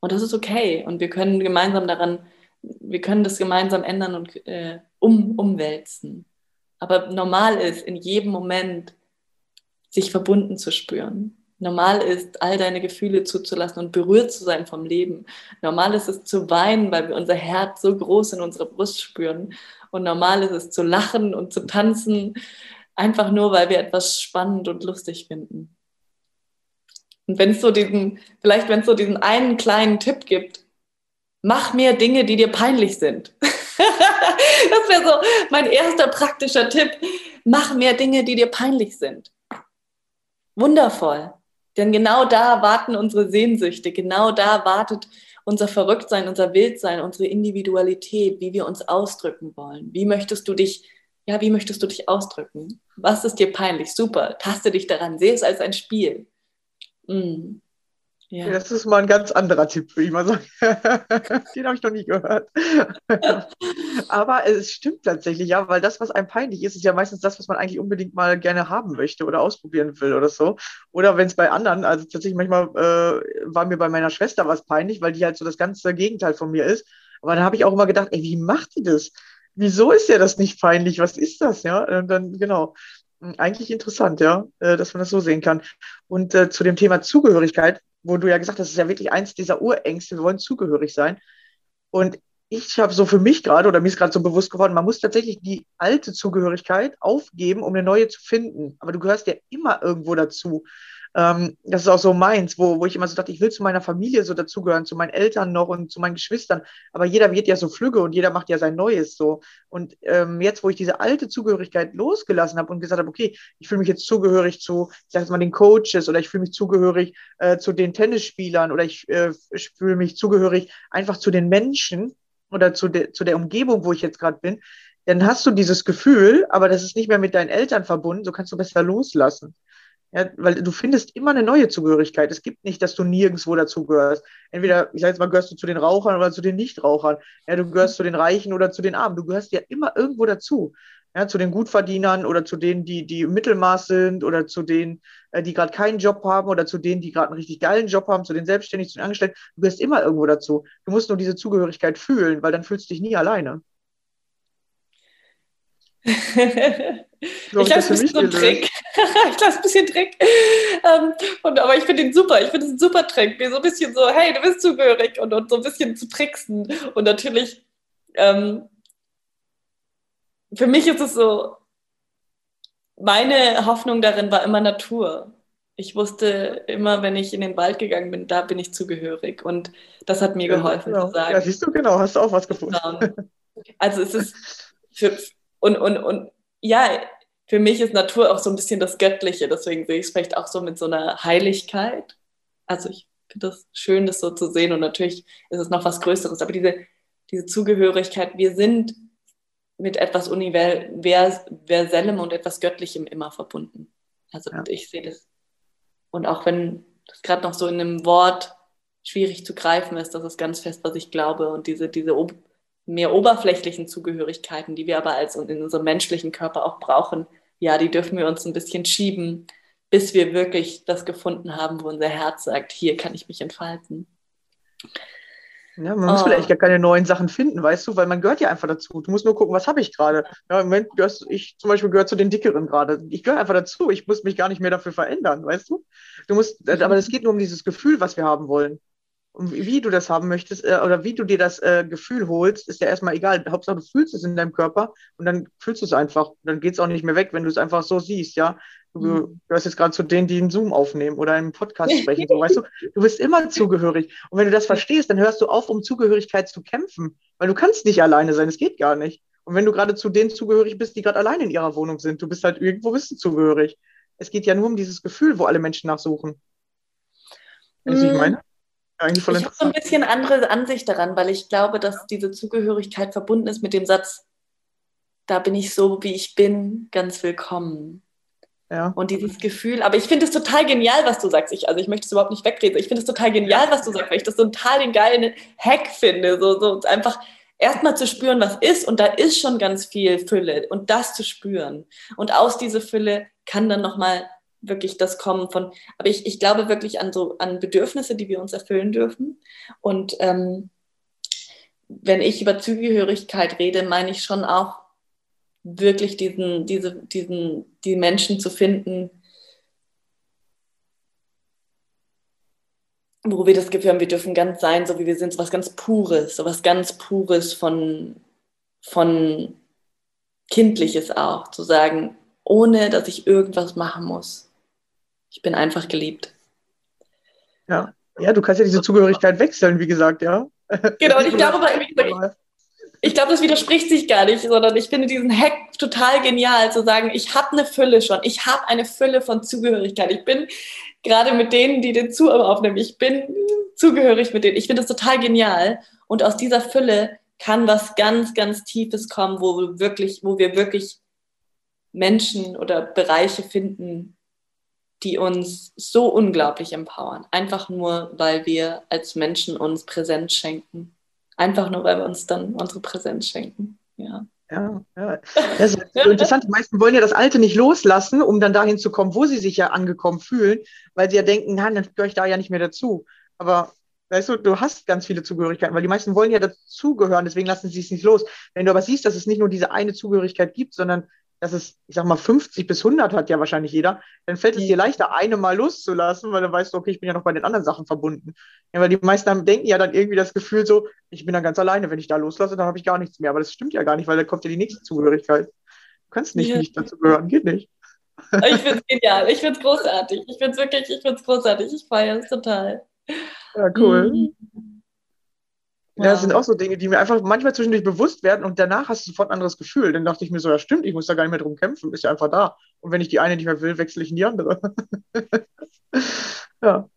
Und das ist okay. Und wir können gemeinsam daran, wir können das gemeinsam ändern und äh, um, umwälzen. Aber normal ist, in jedem Moment sich verbunden zu spüren. Normal ist, all deine Gefühle zuzulassen und berührt zu sein vom Leben. Normal ist es zu weinen, weil wir unser Herz so groß in unserer Brust spüren und normal ist es zu lachen und zu tanzen, einfach nur, weil wir etwas spannend und lustig finden. Und wenn es so diesen, vielleicht wenn es so diesen einen kleinen Tipp gibt, mach mehr Dinge, die dir peinlich sind. das wäre so mein erster praktischer Tipp. Mach mehr Dinge, die dir peinlich sind. Wundervoll. Denn genau da warten unsere Sehnsüchte, genau da wartet unser Verrücktsein, unser Wildsein, unsere Individualität, wie wir uns ausdrücken wollen. Wie möchtest du dich, ja, wie möchtest du dich ausdrücken? Was ist dir peinlich? Super, taste dich daran, sehe es als ein Spiel. Mm. Ja. Das ist mal ein ganz anderer Tipp, würde ich mal sagen. Den habe ich noch nie gehört. Aber es stimmt tatsächlich, ja, weil das, was einem peinlich ist, ist ja meistens das, was man eigentlich unbedingt mal gerne haben möchte oder ausprobieren will oder so. Oder wenn es bei anderen, also tatsächlich manchmal äh, war mir bei meiner Schwester was peinlich, weil die halt so das ganze Gegenteil von mir ist. Aber dann habe ich auch immer gedacht, ey, wie macht die das? Wieso ist ja das nicht peinlich? Was ist das? Ja, und dann, genau. Hm, eigentlich interessant, ja, äh, dass man das so sehen kann. Und äh, zu dem Thema Zugehörigkeit, wo du ja gesagt hast, das ist ja wirklich eins dieser Urängste, wir wollen zugehörig sein. Und ich habe so für mich gerade, oder mir ist gerade so bewusst geworden, man muss tatsächlich die alte Zugehörigkeit aufgeben, um eine neue zu finden. Aber du gehörst ja immer irgendwo dazu. Ähm, das ist auch so meins, wo, wo ich immer so dachte, ich will zu meiner Familie so dazugehören, zu meinen Eltern noch und zu meinen Geschwistern. Aber jeder wird ja so flügge und jeder macht ja sein Neues so. Und ähm, jetzt, wo ich diese alte Zugehörigkeit losgelassen habe und gesagt habe, okay, ich fühle mich jetzt zugehörig zu, ich sage jetzt mal, den Coaches oder ich fühle mich zugehörig äh, zu den Tennisspielern oder ich, äh, ich fühle mich zugehörig einfach zu den Menschen oder zu, de zu der Umgebung, wo ich jetzt gerade bin, dann hast du dieses Gefühl, aber das ist nicht mehr mit deinen Eltern verbunden, so kannst du besser loslassen. Ja, weil du findest immer eine neue Zugehörigkeit. Es gibt nicht, dass du nirgendwo dazugehörst. Entweder, ich sage jetzt mal, gehörst du zu den Rauchern oder zu den Nichtrauchern. Ja, du gehörst zu den Reichen oder zu den Armen. Du gehörst ja immer irgendwo dazu. Ja, zu den Gutverdienern oder zu denen, die, die im Mittelmaß sind oder zu denen, äh, die gerade keinen Job haben oder zu denen, die gerade einen richtig geilen Job haben, zu den Selbstständigen, zu den Angestellten. Du gehörst immer irgendwo dazu. Du musst nur diese Zugehörigkeit fühlen, weil dann fühlst du dich nie alleine. Ich glaube, das ist so ein Trick. ich glaube, ein bisschen Trick. Ähm, und, aber ich finde ihn super. Ich finde es ein super Trick. Wie so ein bisschen so, hey, du bist zugehörig und, und so ein bisschen zu tricksen. Und natürlich, ähm, für mich ist es so, meine Hoffnung darin war immer Natur. Ich wusste immer, wenn ich in den Wald gegangen bin, da bin ich zugehörig. Und das hat mir geholfen ja, genau. zu sagen. Ja, siehst du, genau, hast du auch was gefunden. Also es ist für, und, und, und ja, für mich ist Natur auch so ein bisschen das Göttliche, deswegen sehe ich es vielleicht auch so mit so einer Heiligkeit. Also ich finde das schön, das so zu sehen und natürlich ist es noch was Größeres, aber diese, diese Zugehörigkeit, wir sind mit etwas Universellem und etwas Göttlichem immer verbunden. Also ja. ich sehe das. Und auch wenn das gerade noch so in einem Wort schwierig zu greifen ist, das ist ganz fest, was ich glaube. Und diese, diese mehr oberflächlichen Zugehörigkeiten, die wir aber als in unserem menschlichen Körper auch brauchen, ja, die dürfen wir uns ein bisschen schieben, bis wir wirklich das gefunden haben, wo unser Herz sagt, hier kann ich mich entfalten. Ja, man oh. muss vielleicht gar keine neuen Sachen finden, weißt du, weil man gehört ja einfach dazu. Du musst nur gucken, was habe ich gerade. Ja, Im Moment gehörst ich zum Beispiel gehöre zu den Dickeren gerade. Ich gehöre einfach dazu. Ich muss mich gar nicht mehr dafür verändern, weißt du? Du musst, aber es geht nur um dieses Gefühl, was wir haben wollen. Und wie du das haben möchtest äh, oder wie du dir das äh, Gefühl holst, ist ja erstmal egal. Hauptsache, du fühlst es in deinem Körper und dann fühlst du es einfach. Dann geht es auch nicht mehr weg, wenn du es einfach so siehst, ja. Du mhm. gehörst jetzt gerade zu denen, die einen Zoom aufnehmen oder einen Podcast sprechen, so, weißt du. Du bist immer zugehörig. Und wenn du das verstehst, dann hörst du auf, um Zugehörigkeit zu kämpfen. Weil du kannst nicht alleine sein, es geht gar nicht. Und wenn du gerade zu denen zugehörig bist, die gerade alleine in ihrer Wohnung sind, du bist halt irgendwo bist du zugehörig. Es geht ja nur um dieses Gefühl, wo alle Menschen nachsuchen. Weißt du, mhm. ich meine? Eigentlich voll ich habe so ein bisschen andere Ansicht daran, weil ich glaube, dass diese Zugehörigkeit verbunden ist mit dem Satz, da bin ich so, wie ich bin, ganz willkommen. Ja. Und dieses Gefühl, aber ich finde es total genial, was du sagst. Ich, also ich möchte es überhaupt nicht wegreden. Ich finde es total genial, was du sagst, weil ich das total den geilen Hack finde. So, so einfach erstmal zu spüren, was ist. Und da ist schon ganz viel Fülle. Und das zu spüren. Und aus dieser Fülle kann dann nochmal wirklich das Kommen von, aber ich, ich glaube wirklich an so an Bedürfnisse, die wir uns erfüllen dürfen. Und ähm, wenn ich über Zugehörigkeit rede, meine ich schon auch wirklich diesen, diese, diesen, die Menschen zu finden, wo wir das Gefühl haben, wir dürfen ganz sein, so wie wir sind, so was ganz Pures, so was ganz Pures von, von Kindliches auch, zu sagen, ohne dass ich irgendwas machen muss ich bin einfach geliebt. Ja. Ja, du kannst ja diese Zugehörigkeit wechseln, wie gesagt, ja. Genau, und ich glaube, ich glaube, das widerspricht sich gar nicht, sondern ich finde diesen Hack total genial, zu sagen, ich habe eine Fülle schon, ich habe eine Fülle von Zugehörigkeit. Ich bin gerade mit denen, die den Zuhörer aufnehmen, ich bin zugehörig mit denen. Ich finde das total genial. Und aus dieser Fülle kann was ganz, ganz Tiefes kommen, wo wir wirklich, wo wir wirklich Menschen oder Bereiche finden, die uns so unglaublich empowern. Einfach nur, weil wir als Menschen uns Präsenz schenken. Einfach nur, weil wir uns dann unsere Präsenz schenken. Ja. Ja, ja. Das ist interessant. Die meisten wollen ja das Alte nicht loslassen, um dann dahin zu kommen, wo sie sich ja angekommen fühlen, weil sie ja denken, nein, dann gehöre ich da ja nicht mehr dazu. Aber weißt du, du hast ganz viele Zugehörigkeiten, weil die meisten wollen ja dazugehören, deswegen lassen sie es nicht los. Wenn du aber siehst, dass es nicht nur diese eine Zugehörigkeit gibt, sondern dass es, ich sag mal, 50 bis 100 hat ja wahrscheinlich jeder, dann fällt es dir leichter, eine mal loszulassen, weil dann weißt du, okay, ich bin ja noch bei den anderen Sachen verbunden. Ja, weil die meisten haben, denken ja dann irgendwie das Gefühl so, ich bin dann ganz alleine, wenn ich da loslasse, dann habe ich gar nichts mehr. Aber das stimmt ja gar nicht, weil dann kommt ja die nächste Zugehörigkeit. Du kannst nicht ja. nicht dazu gehören, geht nicht. Ich finde es genial, ich finde es großartig. Ich finde es wirklich, ich finde es großartig. Ich feiere es total. Ja, cool. Mhm. Ja, das sind auch so Dinge, die mir einfach manchmal zwischendurch bewusst werden und danach hast du sofort ein anderes Gefühl. Dann dachte ich mir so, ja stimmt, ich muss da gar nicht mehr drum kämpfen, ist ja einfach da. Und wenn ich die eine nicht mehr will, wechsle ich in die andere. ja.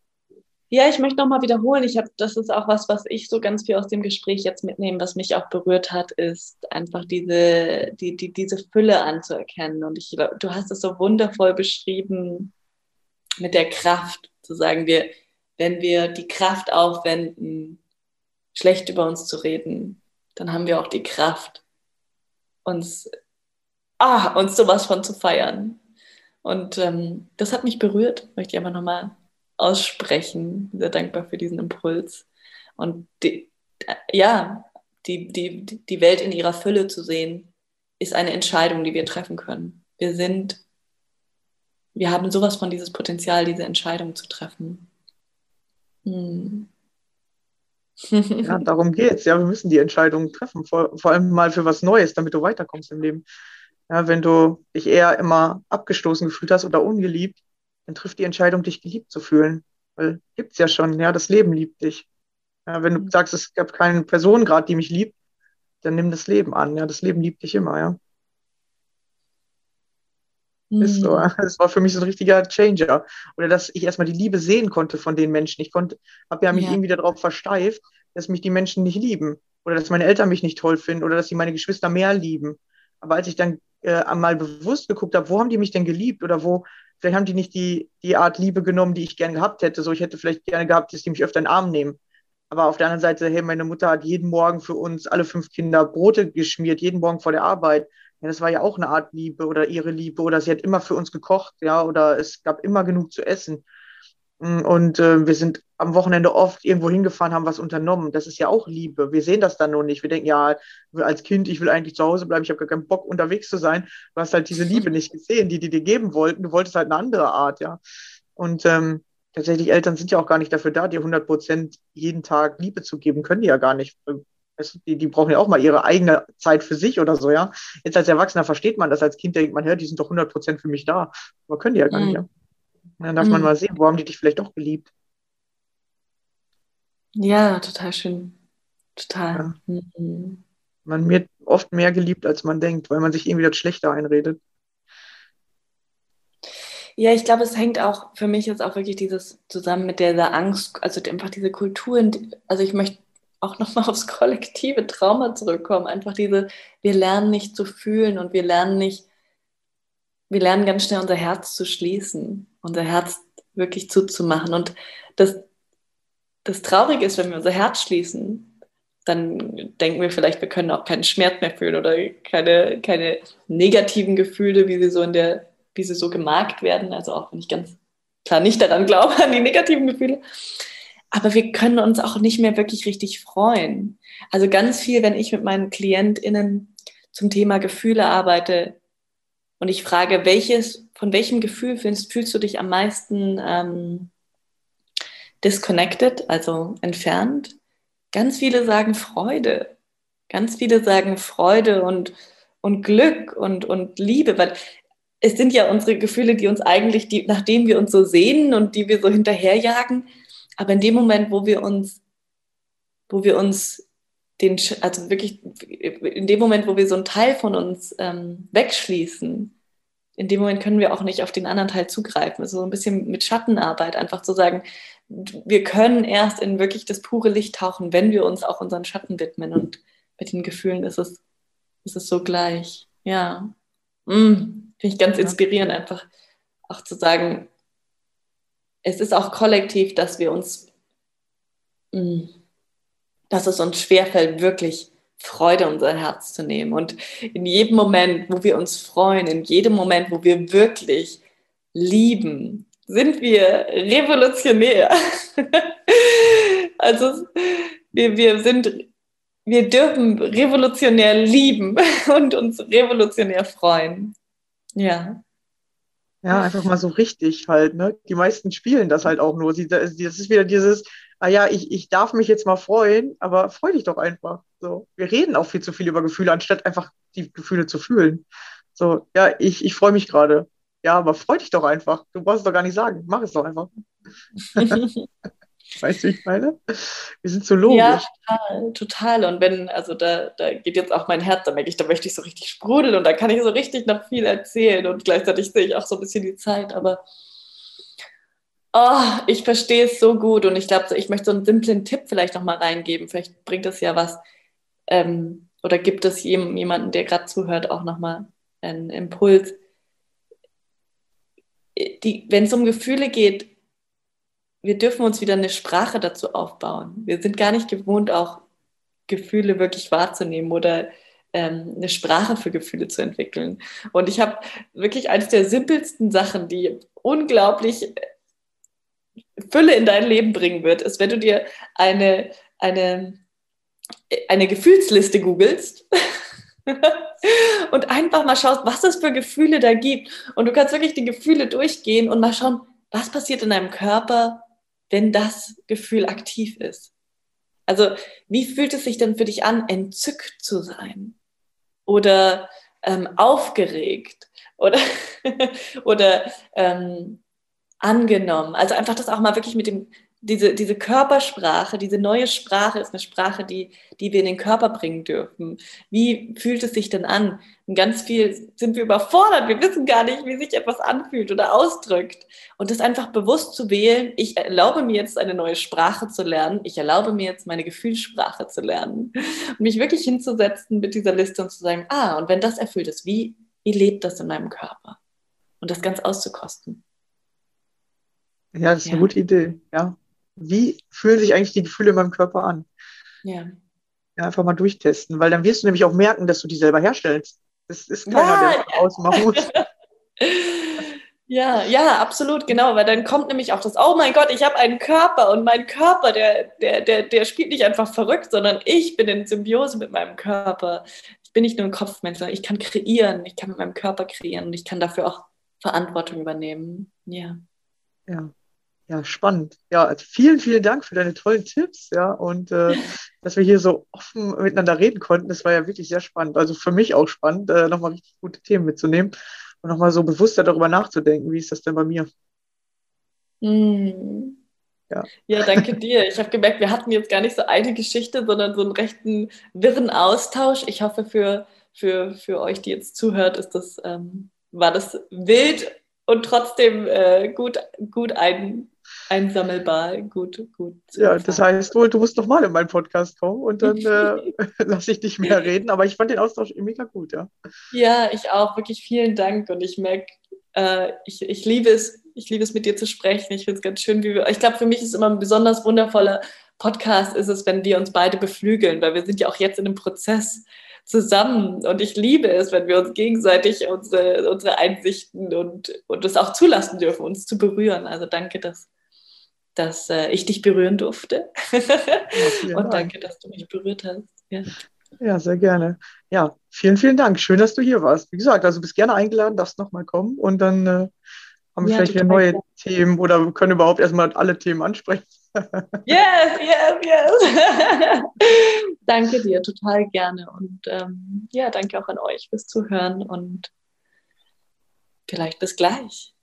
Ja, ich möchte nochmal wiederholen, ich habe, das ist auch was, was ich so ganz viel aus dem Gespräch jetzt mitnehme, was mich auch berührt hat, ist einfach diese, die, die, diese Fülle anzuerkennen. Und ich, du hast es so wundervoll beschrieben mit der Kraft, zu sagen, wir, wenn wir die Kraft aufwenden, schlecht über uns zu reden, dann haben wir auch die Kraft, uns, ah, uns sowas von zu feiern. Und ähm, das hat mich berührt, möchte ich einfach nochmal aussprechen. Sehr dankbar für diesen Impuls. Und die, ja, die, die, die Welt in ihrer Fülle zu sehen, ist eine Entscheidung, die wir treffen können. Wir sind, wir haben sowas von dieses Potenzial, diese Entscheidung zu treffen. Hm. Ja, darum geht's. Ja, wir müssen die Entscheidungen treffen, vor, vor allem mal für was Neues, damit du weiterkommst im Leben. Ja, wenn du dich eher immer abgestoßen gefühlt hast oder ungeliebt, dann trifft die Entscheidung, dich geliebt zu fühlen. Weil gibt's ja schon, ja, das Leben liebt dich. Ja, wenn du sagst, es gab keine Person gerade, die mich liebt, dann nimm das Leben an. Ja, das Leben liebt dich immer, ja. Mhm. Ist so. Das war für mich so ein richtiger Changer. Oder dass ich erstmal die Liebe sehen konnte von den Menschen. Ich konnte, habe ja mich ja. irgendwie darauf versteift, dass mich die Menschen nicht lieben. Oder dass meine Eltern mich nicht toll finden oder dass sie meine Geschwister mehr lieben. Aber als ich dann äh, einmal bewusst geguckt habe, wo haben die mich denn geliebt oder wo, vielleicht haben die nicht die, die Art Liebe genommen, die ich gerne gehabt hätte. So, ich hätte vielleicht gerne gehabt, dass die mich öfter in den Arm nehmen. Aber auf der anderen Seite, hey, meine Mutter hat jeden Morgen für uns alle fünf Kinder Brote geschmiert, jeden Morgen vor der Arbeit ja, das war ja auch eine Art Liebe oder ihre Liebe oder sie hat immer für uns gekocht, ja, oder es gab immer genug zu essen. Mm, und äh, wir sind am Wochenende oft irgendwo hingefahren, haben was unternommen. Das ist ja auch Liebe. Wir sehen das dann nur nicht. Wir denken, ja, als Kind, ich will eigentlich zu Hause bleiben, ich habe gar keinen Bock, unterwegs zu sein. Du hast halt diese Liebe nicht gesehen, die die dir geben wollten. Du wolltest halt eine andere Art, ja. Und ähm, tatsächlich, Eltern sind ja auch gar nicht dafür da, dir 100 Prozent jeden Tag Liebe zu geben. Können die ja gar nicht. Die, die brauchen ja auch mal ihre eigene Zeit für sich oder so, ja. Jetzt als Erwachsener versteht man das, als Kind denkt man, hör, die sind doch 100% für mich da. Aber können die ja gar mhm. nicht, ja. dann darf mhm. man mal sehen, wo haben die dich vielleicht doch geliebt. Ja, total schön. Total. Ja. Mhm. Man wird oft mehr geliebt, als man denkt, weil man sich irgendwie das Schlechte einredet. Ja, ich glaube, es hängt auch für mich jetzt auch wirklich dieses zusammen mit dieser Angst, also einfach diese Kulturen, also ich möchte auch nochmal aufs kollektive Trauma zurückkommen. Einfach diese, wir lernen nicht zu fühlen und wir lernen nicht, wir lernen ganz schnell unser Herz zu schließen, unser Herz wirklich zuzumachen. Und das, das Traurige ist, wenn wir unser Herz schließen, dann denken wir vielleicht, wir können auch keinen Schmerz mehr fühlen oder keine, keine negativen Gefühle, wie sie so in der, wie sie so gemarkt werden. Also auch wenn ich ganz klar nicht daran glaube, an die negativen Gefühle aber wir können uns auch nicht mehr wirklich richtig freuen. Also ganz viel, wenn ich mit meinen KlientInnen zum Thema Gefühle arbeite und ich frage, welches, von welchem Gefühl fühlst, fühlst du dich am meisten ähm, disconnected, also entfernt? Ganz viele sagen Freude. Ganz viele sagen Freude und, und Glück und, und Liebe, weil es sind ja unsere Gefühle, die uns eigentlich, die, nachdem wir uns so sehnen und die wir so hinterherjagen, aber in dem Moment, wo wir uns, wo wir uns den, also wirklich, in dem Moment, wo wir so einen Teil von uns ähm, wegschließen, in dem Moment können wir auch nicht auf den anderen Teil zugreifen. Also so ein bisschen mit Schattenarbeit, einfach zu sagen, wir können erst in wirklich das pure Licht tauchen, wenn wir uns auch unseren Schatten widmen. Und mit den Gefühlen ist es, ist es so gleich. Ja. Mm, Finde ich ganz inspirierend, einfach auch zu sagen, es ist auch kollektiv, dass wir uns, mm, dass es uns schwerfällt, wirklich Freude in unser Herz zu nehmen. Und in jedem Moment, wo wir uns freuen, in jedem Moment, wo wir wirklich lieben, sind wir revolutionär. also wir, wir sind, wir dürfen revolutionär lieben und uns revolutionär freuen. Ja. Ja, einfach mal so richtig halt, ne? Die meisten spielen das halt auch nur. Das ist wieder dieses, ah ja, ich, ich darf mich jetzt mal freuen, aber freu dich doch einfach. So, wir reden auch viel zu viel über Gefühle, anstatt einfach die Gefühle zu fühlen. So, ja, ich, ich freue mich gerade. Ja, aber freu dich doch einfach. Du brauchst es doch gar nicht sagen. Mach es doch einfach. weißt du, ich meine? Wir sind so logisch. Ja, total, total. Und wenn, also da, da geht jetzt auch mein Herz, da merke ich, da möchte ich so richtig sprudeln und da kann ich so richtig noch viel erzählen und gleichzeitig sehe ich auch so ein bisschen die Zeit, aber oh, ich verstehe es so gut und ich glaube, ich möchte so einen simplen Tipp vielleicht noch mal reingeben. Vielleicht bringt es ja was. Ähm, oder gibt es jemanden, der gerade zuhört, auch noch mal einen Impuls? wenn es um Gefühle geht, wir dürfen uns wieder eine Sprache dazu aufbauen. Wir sind gar nicht gewohnt, auch Gefühle wirklich wahrzunehmen oder ähm, eine Sprache für Gefühle zu entwickeln. Und ich habe wirklich eines der simpelsten Sachen, die unglaublich Fülle in dein Leben bringen wird, ist, wenn du dir eine, eine, eine Gefühlsliste googelst und einfach mal schaust, was es für Gefühle da gibt. Und du kannst wirklich die Gefühle durchgehen und mal schauen, was passiert in deinem Körper, wenn das Gefühl aktiv ist. Also wie fühlt es sich denn für dich an, entzückt zu sein? Oder ähm, aufgeregt? Oder, oder ähm, angenommen? Also einfach das auch mal wirklich mit dem diese, diese Körpersprache, diese neue Sprache ist eine Sprache, die, die wir in den Körper bringen dürfen. Wie fühlt es sich denn an? Und ganz viel sind wir überfordert. Wir wissen gar nicht, wie sich etwas anfühlt oder ausdrückt. Und das einfach bewusst zu wählen, ich erlaube mir jetzt eine neue Sprache zu lernen. Ich erlaube mir jetzt meine Gefühlssprache zu lernen. Und mich wirklich hinzusetzen mit dieser Liste und zu sagen, ah, und wenn das erfüllt ist, wie, wie lebt das in meinem Körper? Und das ganz auszukosten. Ja, das ist ja. eine gute Idee, ja wie fühlen sich eigentlich die Gefühle in meinem Körper an? Ja. Ja, einfach mal durchtesten, weil dann wirst du nämlich auch merken, dass du die selber herstellst. Das ist keiner, ja, der ausmachen muss. Ja, ja, absolut, genau, weil dann kommt nämlich auch das, oh mein Gott, ich habe einen Körper und mein Körper, der, der, der, der spielt nicht einfach verrückt, sondern ich bin in Symbiose mit meinem Körper. Ich bin nicht nur ein Kopfmensch, sondern ich kann kreieren, ich kann mit meinem Körper kreieren und ich kann dafür auch Verantwortung übernehmen. Ja. Ja, ja, spannend. Ja, also vielen, vielen Dank für deine tollen Tipps, ja, und äh, dass wir hier so offen miteinander reden konnten. Das war ja wirklich sehr spannend. Also für mich auch spannend, äh, nochmal richtig gute Themen mitzunehmen und nochmal so bewusster darüber nachzudenken. Wie ist das denn bei mir? Mm. Ja. ja, danke dir. Ich habe gemerkt, wir hatten jetzt gar nicht so eine Geschichte, sondern so einen rechten wirren Austausch. Ich hoffe, für, für, für euch, die jetzt zuhört, ist das, ähm, war das wild und trotzdem äh, gut, gut ein, einsammelbar, gut, gut. Ja, das heißt wohl, du musst nochmal in meinen Podcast kommen und dann äh, lasse ich dich mehr reden. Aber ich fand den Austausch mega gut, ja. Ja, ich auch. Wirklich vielen Dank. Und ich merke, äh, ich, ich liebe es, ich liebe es, mit dir zu sprechen. Ich finde es ganz schön, wie wir. Ich glaube, für mich ist immer ein besonders wundervoller Podcast ist es, wenn wir uns beide beflügeln, weil wir sind ja auch jetzt in einem Prozess zusammen. Und ich liebe es, wenn wir uns gegenseitig unsere, unsere Einsichten und, und es auch zulassen dürfen, uns zu berühren. Also danke, dass, dass äh, ich dich berühren durfte. Ja, und danke, dass du mich berührt hast. Ja. ja. sehr gerne. Ja, vielen, vielen Dank. Schön, dass du hier warst. Wie gesagt, also bist gerne eingeladen, darfst nochmal kommen und dann äh, haben wir ja, vielleicht wieder neue cool. Themen oder können überhaupt erstmal alle Themen ansprechen. yes, yes, yes. danke dir, total gerne. Und ähm, ja, danke auch an euch fürs Zuhören und vielleicht bis gleich.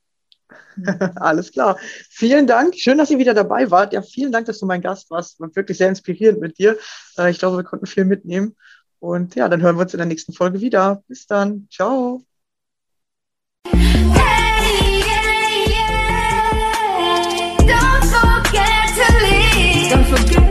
Alles klar. Vielen Dank. Schön, dass ihr wieder dabei wart. Ja, vielen Dank, dass du mein Gast warst. War wirklich sehr inspirierend mit dir. Äh, ich glaube, wir konnten viel mitnehmen. Und ja, dann hören wir uns in der nächsten Folge wieder. Bis dann. Ciao. Hey, yeah, yeah. Don't forget to leave. Don't forget